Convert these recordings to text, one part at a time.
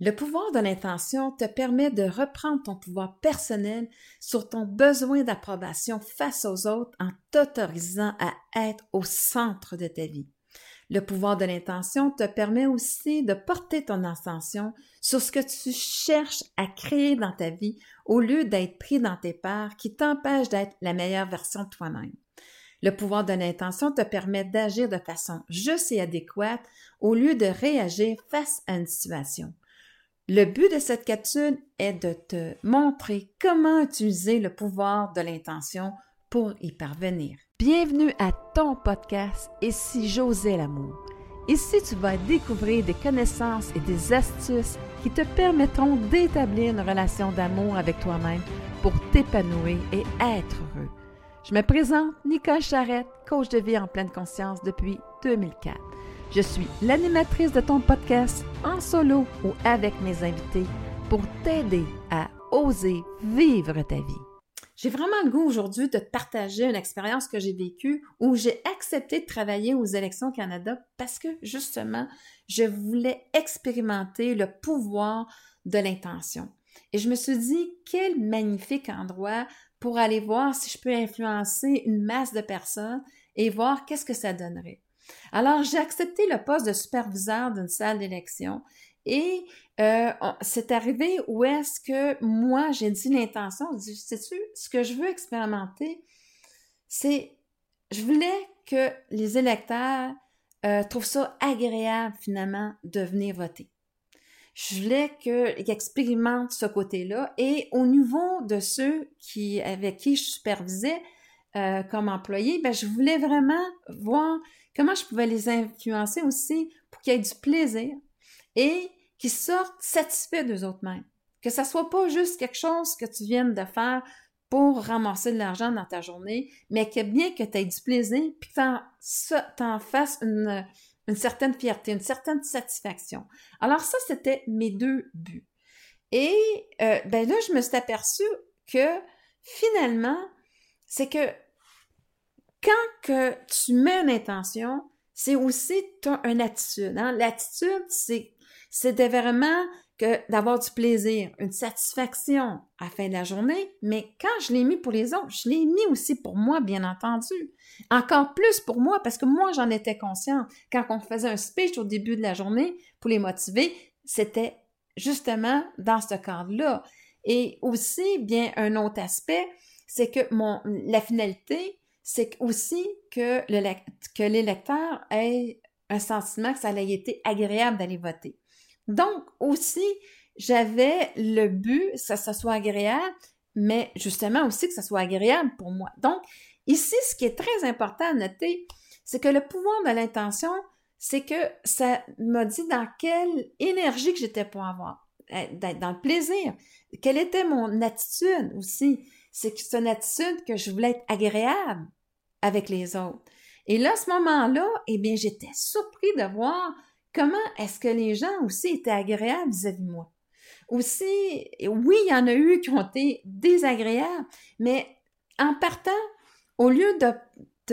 Le pouvoir de l'intention te permet de reprendre ton pouvoir personnel sur ton besoin d'approbation face aux autres en t'autorisant à être au centre de ta vie. Le pouvoir de l'intention te permet aussi de porter ton intention sur ce que tu cherches à créer dans ta vie au lieu d'être pris dans tes parts qui t'empêchent d'être la meilleure version de toi-même. Le pouvoir de l'intention te permet d'agir de façon juste et adéquate au lieu de réagir face à une situation. Le but de cette capsule est de te montrer comment utiliser le pouvoir de l'intention pour y parvenir. Bienvenue à ton podcast Et si j'osais l'amour. Ici, tu vas découvrir des connaissances et des astuces qui te permettront d'établir une relation d'amour avec toi-même pour t'épanouir et être heureux. Je me présente Nicole Charrette, coach de vie en pleine conscience depuis 2004. Je suis l'animatrice de ton podcast en solo ou avec mes invités pour t'aider à oser vivre ta vie. J'ai vraiment le goût aujourd'hui de partager une expérience que j'ai vécue où j'ai accepté de travailler aux élections Canada parce que justement, je voulais expérimenter le pouvoir de l'intention. Et je me suis dit, quel magnifique endroit pour aller voir si je peux influencer une masse de personnes et voir qu'est-ce que ça donnerait. Alors, j'ai accepté le poste de superviseur d'une salle d'élection et euh, c'est arrivé où est-ce que moi, j'ai dit l'intention, sais-tu, ce que je veux expérimenter, c'est, je voulais que les électeurs euh, trouvent ça agréable finalement de venir voter. Je voulais qu'ils expérimentent ce côté-là et au niveau de ceux qui, avec qui je supervisais euh, comme employé, ben, je voulais vraiment voir comment je pouvais les influencer aussi pour qu'il y ait du plaisir et qu'ils sortent satisfaits d'eux autres-mêmes. Que ça soit pas juste quelque chose que tu viennes de faire pour ramasser de l'argent dans ta journée, mais que bien que tu aies du plaisir, puis que tu en, fasses une, une certaine fierté, une certaine satisfaction. Alors ça, c'était mes deux buts. Et euh, ben là, je me suis aperçue que finalement, c'est que quand que tu mets une intention, c'est aussi une attitude. Hein? L'attitude, c'est c'était vraiment que d'avoir du plaisir, une satisfaction à la fin de la journée, mais quand je l'ai mis pour les autres, je l'ai mis aussi pour moi, bien entendu. Encore plus pour moi, parce que moi, j'en étais consciente. Quand on faisait un speech au début de la journée pour les motiver, c'était justement dans ce cadre-là. Et aussi, bien, un autre aspect, c'est que mon, la finalité, c'est aussi que, le, que l'électeur ait un sentiment que ça a été agréable d'aller voter. Donc, aussi, j'avais le but que ça, soit agréable, mais justement aussi que ça soit agréable pour moi. Donc, ici, ce qui est très important à noter, c'est que le pouvoir de l'intention, c'est que ça m'a dit dans quelle énergie que j'étais pour avoir, d'être dans le plaisir. Quelle était mon attitude aussi? C'est une attitude que je voulais être agréable avec les autres. Et là, à ce moment-là, eh bien, j'étais surpris de voir comment est-ce que les gens aussi étaient agréables vis-à-vis de moi. Aussi, oui, il y en a eu qui ont été désagréables, mais en partant, au lieu de,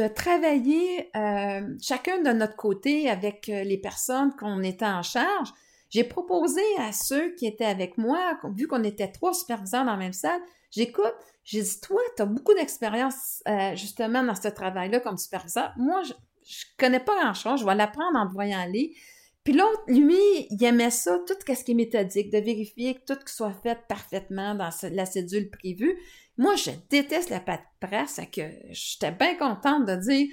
de travailler euh, chacun de notre côté avec euh, les personnes qu'on était en charge, j'ai proposé à ceux qui étaient avec moi, vu qu'on était trois superviseurs dans la même salle, j'écoute, j'ai dit, toi, tu as beaucoup d'expérience euh, justement dans ce travail-là comme superviseur. Moi, je, je connais pas grand-chose, je vais l'apprendre en te voyant aller. Puis l'autre, lui, il aimait ça, tout ce qui est méthodique, de vérifier que tout soit fait parfaitement dans la cédule prévue. Moi, je déteste la presse, que j'étais bien contente de dire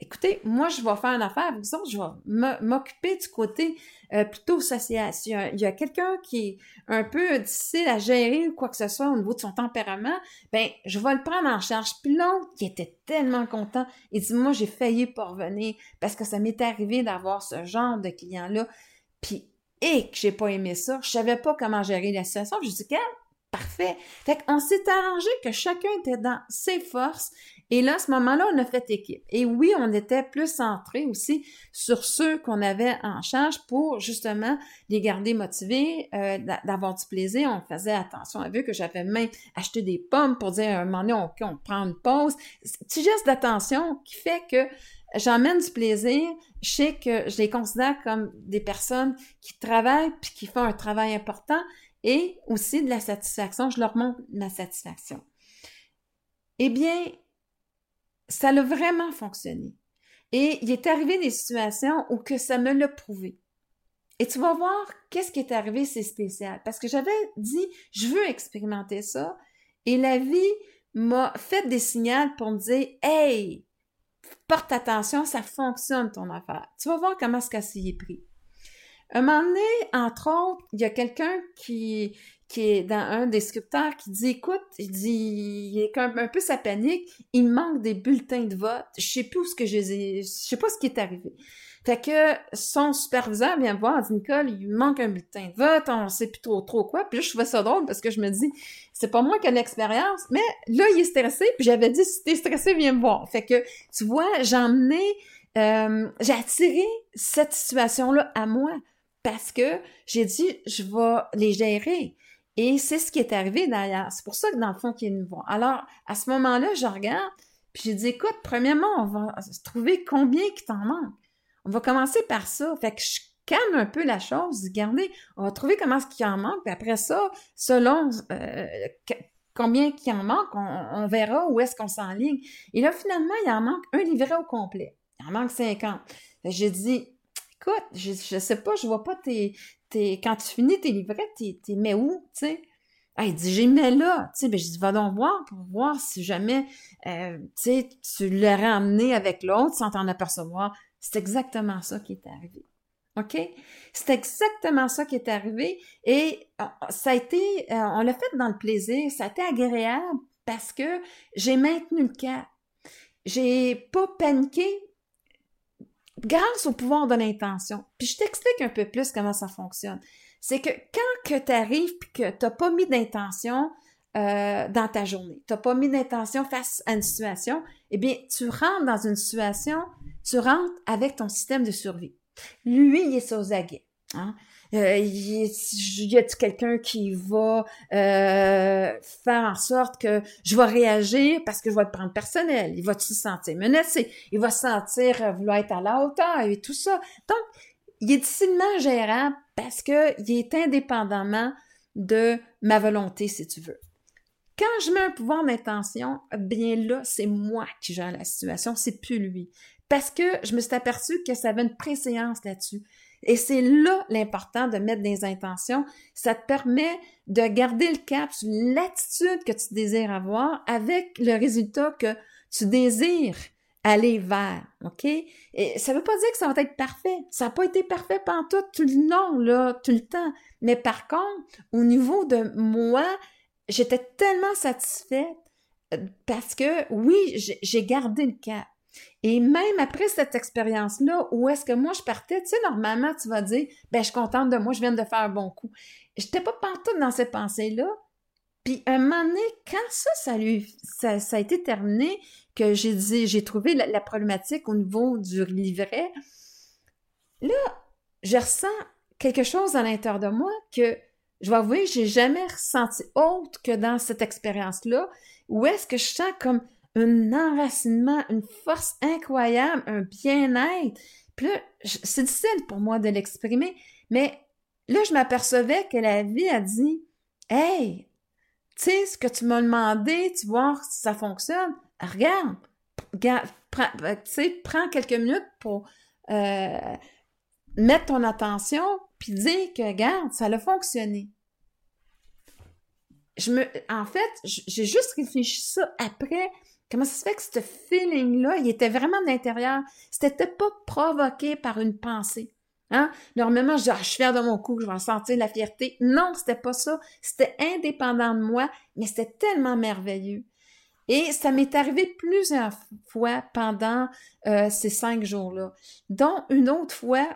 écoutez, moi, je vais faire une affaire vous je vais m'occuper du côté euh, plutôt social. Il y a, quelqu'un qui est un peu difficile à gérer ou quoi que ce soit au niveau de son tempérament, ben, je vais le prendre en charge. Puis l'autre, qui était tellement content, il dit, moi, j'ai failli pas revenir parce que ça m'est arrivé d'avoir ce genre de client-là. Puis, et que j'ai pas aimé ça, je savais pas comment gérer la situation. Je dis, parfait. Fait qu'on s'est arrangé que chacun était dans ses forces et là, à ce moment-là, on a fait équipe. Et oui, on était plus centré aussi sur ceux qu'on avait en charge pour justement les garder motivés, euh, d'avoir du plaisir. On faisait attention à eux que j'avais même acheté des pommes pour dire à un moment donné, on, prend une pause. Petit geste d'attention qui fait que j'emmène du plaisir, je sais que je les considère comme des personnes qui travaillent puis qui font un travail important et aussi de la satisfaction, je leur montre ma satisfaction. Eh bien, ça a vraiment fonctionné. Et il est arrivé des situations où que ça me l'a prouvé. Et tu vas voir qu'est-ce qui est arrivé, c'est spécial. Parce que j'avais dit, je veux expérimenter ça. Et la vie m'a fait des signaux pour me dire, hey, porte attention, ça fonctionne ton affaire. Tu vas voir comment ce cas-ci est pris. Un moment donné, entre autres, il y a quelqu'un qui, qui est dans un des scripteurs qui dit écoute, il dit il est un, un peu sa panique, il manque des bulletins de vote, je sais plus où ce que je je sais pas ce qui est arrivé. Fait que son superviseur vient me voir, dit Nicole, il manque un bulletin de vote, on sait plus trop trop quoi. Puis là, je trouvais ça drôle parce que je me dis, c'est pas moi qui ai l'expérience, mais là, il est stressé, puis j'avais dit, si t'es stressé, viens me voir. Fait que, tu vois, j'ai emmené, euh, j'ai attiré cette situation-là à moi parce que j'ai dit, je vais les gérer. Et c'est ce qui est arrivé d'ailleurs. C'est pour ça que dans le fond, qu'il est venu voir. Alors, à ce moment-là, je regarde, puis j'ai dit, écoute, premièrement, on va trouver combien qui t'en manque. On va commencer par ça. Fait que je calme un peu la chose. Regardez, on va trouver comment ce qu'il en manque. Puis après ça, selon euh, combien qu'il en manque, on, verra où est-ce qu'on s'enligne. Et là, finalement, il en manque un livret au complet. Il en manque 50. J'ai dit, écoute, je, je sais pas, je vois pas tes, tes quand tu finis tes livrets, t'es, mets où, tu sais? Ah, il dit, j'ai mis là. Tu ben, je dis, va donc voir pour voir si jamais, euh, tu tu l'aurais amené avec l'autre sans t'en apercevoir. C'est exactement ça qui est arrivé. OK? C'est exactement ça qui est arrivé et euh, ça a été, euh, on l'a fait dans le plaisir, ça a été agréable parce que j'ai maintenu le cap. J'ai pas paniqué grâce au pouvoir de l'intention. Puis je t'explique un peu plus comment ça fonctionne. C'est que quand que tu arrives puis que tu n'as pas mis d'intention euh, dans ta journée, tu n'as pas mis d'intention face à une situation, eh bien, tu rentres dans une situation tu rentres avec ton système de survie. Lui, il est aux aguets. Hein? Euh, y a quelqu'un qui va euh, faire en sorte que je vais réagir parce que je vais le prendre personnel? Il va se sentir menacé? Il va se sentir euh, vouloir être à la hauteur et tout ça? Donc, il est difficilement gérable parce que il est indépendamment de ma volonté, si tu veux. Quand je mets un pouvoir d'intention, bien là, c'est moi qui gère la situation, c'est plus lui parce que je me suis aperçue que ça avait une préséance là-dessus. Et c'est là l'important de mettre des intentions. Ça te permet de garder le cap sur l'attitude que tu désires avoir avec le résultat que tu désires aller vers, OK? Et ça veut pas dire que ça va être parfait. Ça n'a pas été parfait pendant tout, le long, là, tout le temps. Mais par contre, au niveau de moi, j'étais tellement satisfaite euh, parce que, oui, j'ai gardé le cap. Et même après cette expérience-là, où est-ce que moi je partais, tu sais, normalement, tu vas dire, ben, je suis contente de moi, je viens de faire un bon coup. J'étais pas partout dans ces pensées-là. Puis, un moment donné, quand ça, ça, lui, ça, a été terminé, que j'ai dit, j'ai trouvé la, problématique au niveau du livret, là, je ressens quelque chose à l'intérieur de moi que, je vais avouer, j'ai jamais ressenti autre que dans cette expérience-là, où est-ce que je sens comme un enracinement, une force incroyable, un bien-être. Puis là, c'est difficile pour moi de l'exprimer, mais là, je m'apercevais que la vie a dit Hey, tu sais, ce que tu m'as demandé, tu vois si ça fonctionne, regarde, prends, euh, prends quelques minutes pour euh, mettre ton attention, puis dire que, regarde, ça a fonctionné. Je me, en fait, j'ai juste réfléchi ça après Comment ça se fait que ce feeling-là, il était vraiment de l'intérieur? C'était pas provoqué par une pensée. Hein? Normalement, je dis, ah, je suis fière de mon coup, je vais sentir la fierté. Non, c'était pas ça. C'était indépendant de moi, mais c'était tellement merveilleux. Et ça m'est arrivé plusieurs fois pendant euh, ces cinq jours-là. Dont une autre fois,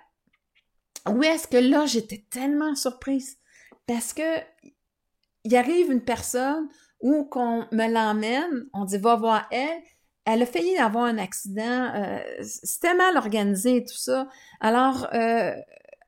où est-ce que là, j'étais tellement surprise. Parce que il arrive une personne ou qu'on me l'emmène, on dit va voir elle. Elle a failli avoir un accident, euh, c'était mal organisé et tout ça. Alors, euh,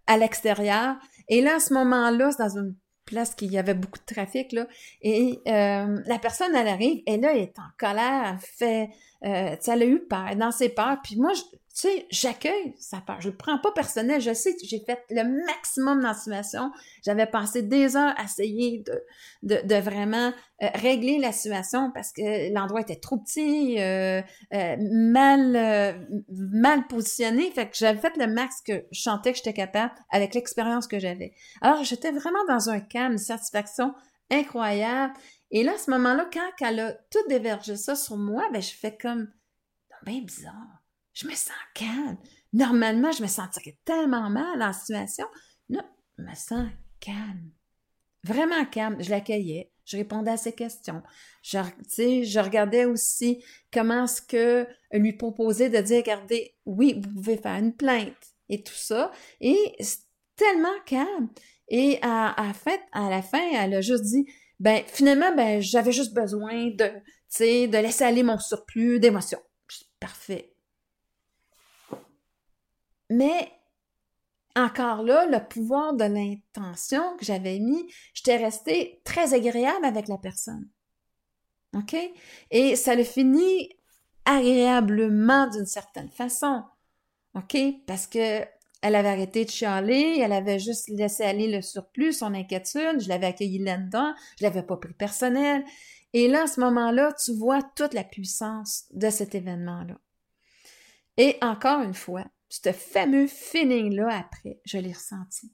à l'extérieur. Et là, à ce moment-là, c'est dans une place qui y avait beaucoup de trafic, là. Et euh, la personne, elle arrive, et elle est en colère, elle fait... Elle a eu peur, dans ses peurs. Puis moi, tu sais, j'accueille sa peur. Je le prends pas personnel. Je sais j'ai fait le maximum dans la situation. J'avais passé des heures à essayer de, de, de vraiment euh, régler la situation parce que l'endroit était trop petit, euh, euh, mal, mal positionné. Fait que j'avais fait le max que je sentais que j'étais capable avec l'expérience que j'avais. Alors, j'étais vraiment dans un calme, une satisfaction incroyable. Et là, à ce moment-là, quand elle a tout dévergé ça sur moi, ben, je fais comme, bien bizarre je me sens calme. Normalement, je me sentirais tellement mal en situation. Non, je me sens calme. Vraiment calme. Je l'accueillais. Je répondais à ses questions. Je, je regardais aussi comment est-ce que lui proposer de dire, regardez, oui, vous pouvez faire une plainte et tout ça. Et c'est tellement calme. Et à la fin, elle a juste dit, ben, finalement, ben, j'avais juste besoin de, de laisser aller mon surplus d'émotions. Parfait. Mais encore là, le pouvoir de l'intention que j'avais mis, j'étais restée très agréable avec la personne. OK? Et ça le finit agréablement d'une certaine façon. OK? Parce que elle avait arrêté de chialer, elle avait juste laissé aller le surplus, son inquiétude, je l'avais accueilli là-dedans, je l'avais pas pris personnel. Et là, à ce moment-là, tu vois toute la puissance de cet événement-là. Et encore une fois, ce fameux feeling-là après, je l'ai ressenti.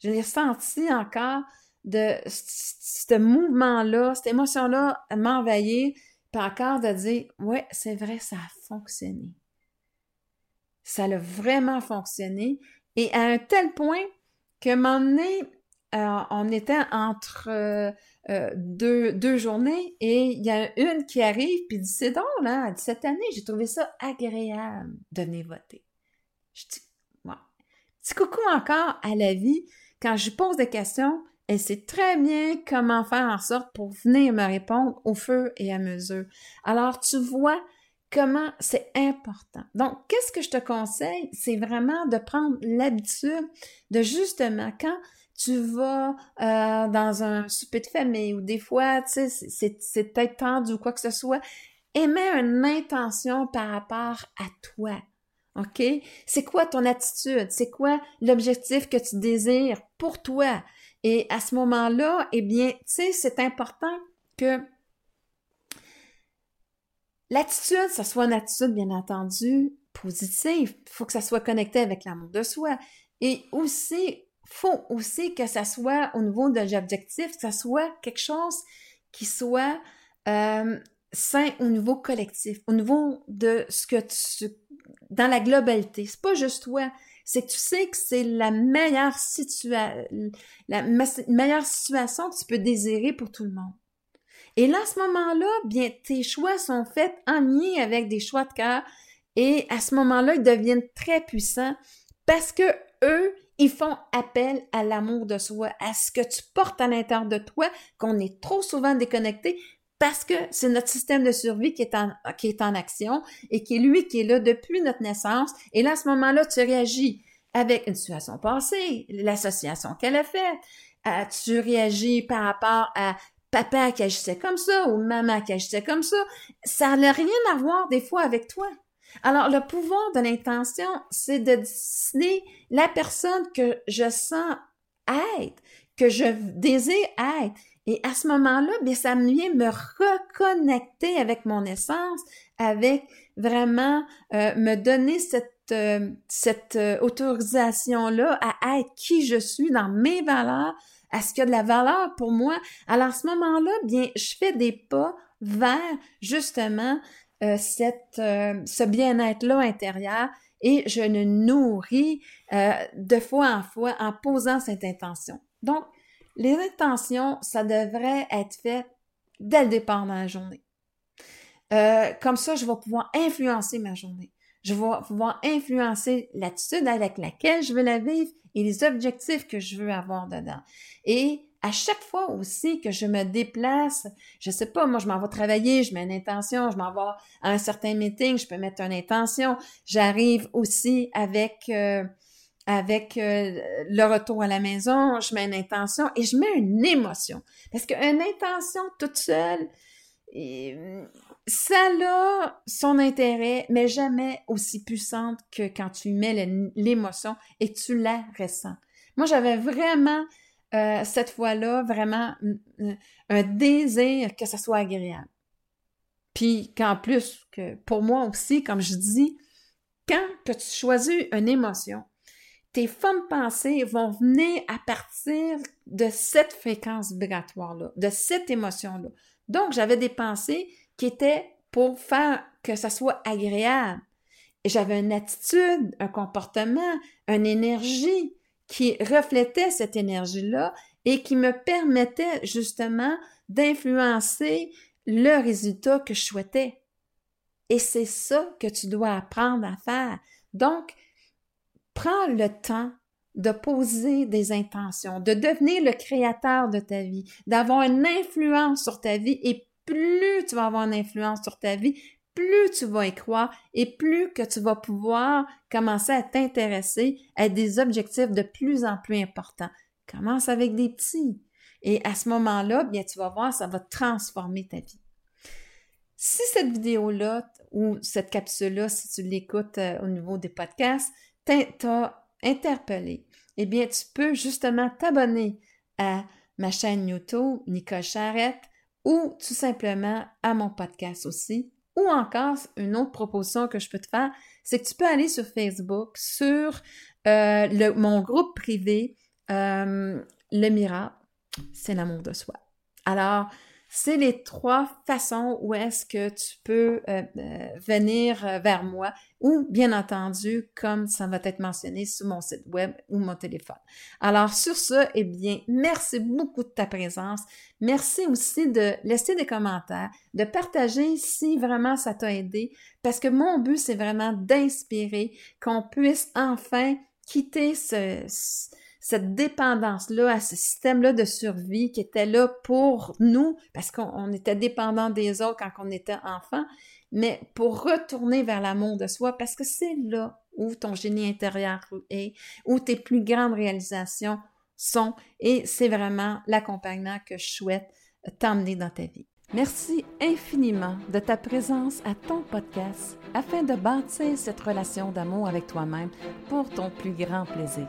Je l'ai ressenti encore de ce mouvement-là, cette émotion-là m'envahir, puis encore de dire, ouais, c'est vrai, ça a fonctionné. Ça a vraiment fonctionné. Et à un tel point que moment euh, on était entre euh, euh, deux, deux, journées et il y a une qui arrive puis dit c'est donc là cette année j'ai trouvé ça agréable de venir voter je dis, Petit coucou encore à la vie. Quand je pose des questions, elle sait très bien comment faire en sorte pour venir me répondre au fur et à mesure. Alors, tu vois comment c'est important. Donc, qu'est-ce que je te conseille? C'est vraiment de prendre l'habitude de justement quand tu vas euh, dans un souper de famille ou des fois, tu sais, c'est peut-être tendu ou quoi que ce soit, émets une intention par rapport à toi. OK? C'est quoi ton attitude? C'est quoi l'objectif que tu désires pour toi? Et à ce moment-là, eh bien, tu sais, c'est important que l'attitude, ça soit une attitude, bien entendu, positive. Il faut que ça soit connecté avec l'amour de soi. Et aussi, faut aussi que ça soit au niveau de l'objectif, que ça soit quelque chose qui soit euh, sain au niveau collectif, au niveau de ce que tu dans la globalité. C'est pas juste toi. C'est que tu sais que c'est la meilleure situation, la meilleure situation que tu peux désirer pour tout le monde. Et là, à ce moment-là, bien, tes choix sont faits en lien avec des choix de cœur. Et à ce moment-là, ils deviennent très puissants parce que eux, ils font appel à l'amour de soi, à ce que tu portes à l'intérieur de toi, qu'on est trop souvent déconnecté, parce que c'est notre système de survie qui est en, qui est en action et qui est lui qui est là depuis notre naissance. Et là, à ce moment-là, tu réagis avec une situation passée, l'association qu'elle a faite. Euh, tu réagis par rapport à papa qui agissait comme ça ou maman qui agissait comme ça. Ça n'a rien à voir des fois avec toi. Alors, le pouvoir de l'intention, c'est de décider la personne que je sens être, que je désire être. Et à ce moment-là, bien, ça vient me reconnecter avec mon essence, avec vraiment euh, me donner cette, euh, cette euh, autorisation-là à être qui je suis dans mes valeurs, à ce qu'il y a de la valeur pour moi. Alors à ce moment-là, bien, je fais des pas vers justement cette, ce bien-être-là intérieur et je le nourris de fois en fois en posant cette intention. Donc, les intentions, ça devrait être fait dès le départ dans la journée. Euh, comme ça, je vais pouvoir influencer ma journée. Je vais pouvoir influencer l'attitude avec laquelle je veux la vivre et les objectifs que je veux avoir dedans. Et à chaque fois aussi que je me déplace, je sais pas, moi je m'en vais travailler, je mets une intention, je m'en vais à un certain meeting, je peux mettre une intention. J'arrive aussi avec euh, avec euh, le retour à la maison, je mets une intention et je mets une émotion. Parce qu'une intention toute seule, ça a son intérêt, mais jamais aussi puissante que quand tu mets l'émotion et tu la ressens. Moi, j'avais vraiment, euh, cette fois-là, vraiment un désir que ça soit agréable. Puis qu'en plus, que pour moi aussi, comme je dis, quand que tu choisis une émotion, tes formes pensées vont venir à partir de cette fréquence vibratoire-là, de cette émotion-là. Donc, j'avais des pensées qui étaient pour faire que ça soit agréable. Et j'avais une attitude, un comportement, une énergie qui reflétait cette énergie-là et qui me permettait justement d'influencer le résultat que je souhaitais. Et c'est ça que tu dois apprendre à faire. Donc, prends le temps de poser des intentions, de devenir le créateur de ta vie, d'avoir une influence sur ta vie et plus tu vas avoir une influence sur ta vie, plus tu vas y croire et plus que tu vas pouvoir commencer à t'intéresser à des objectifs de plus en plus importants. Commence avec des petits. Et à ce moment-là, bien, tu vas voir, ça va transformer ta vie. Si cette vidéo-là ou cette capsule-là, si tu l'écoutes euh, au niveau des podcasts, t'a interpellé, eh bien, tu peux justement t'abonner à ma chaîne YouTube, Nicole Charrette, ou tout simplement à mon podcast aussi. Ou encore, une autre proposition que je peux te faire, c'est que tu peux aller sur Facebook, sur euh, mon groupe privé, euh, Le Miracle, c'est l'amour de soi. Alors, c'est les trois façons où est-ce que tu peux euh, euh, venir euh, vers moi ou bien entendu comme ça va être mentionné sur mon site web ou mon téléphone. Alors sur ce, eh bien, merci beaucoup de ta présence. Merci aussi de laisser des commentaires, de partager si vraiment ça t'a aidé parce que mon but c'est vraiment d'inspirer qu'on puisse enfin quitter ce cette dépendance-là à ce système-là de survie qui était là pour nous, parce qu'on était dépendant des autres quand on était enfant, mais pour retourner vers l'amour de soi, parce que c'est là où ton génie intérieur est, où tes plus grandes réalisations sont, et c'est vraiment l'accompagnement que je souhaite t'emmener dans ta vie. Merci infiniment de ta présence à ton podcast afin de bâtir cette relation d'amour avec toi-même pour ton plus grand plaisir.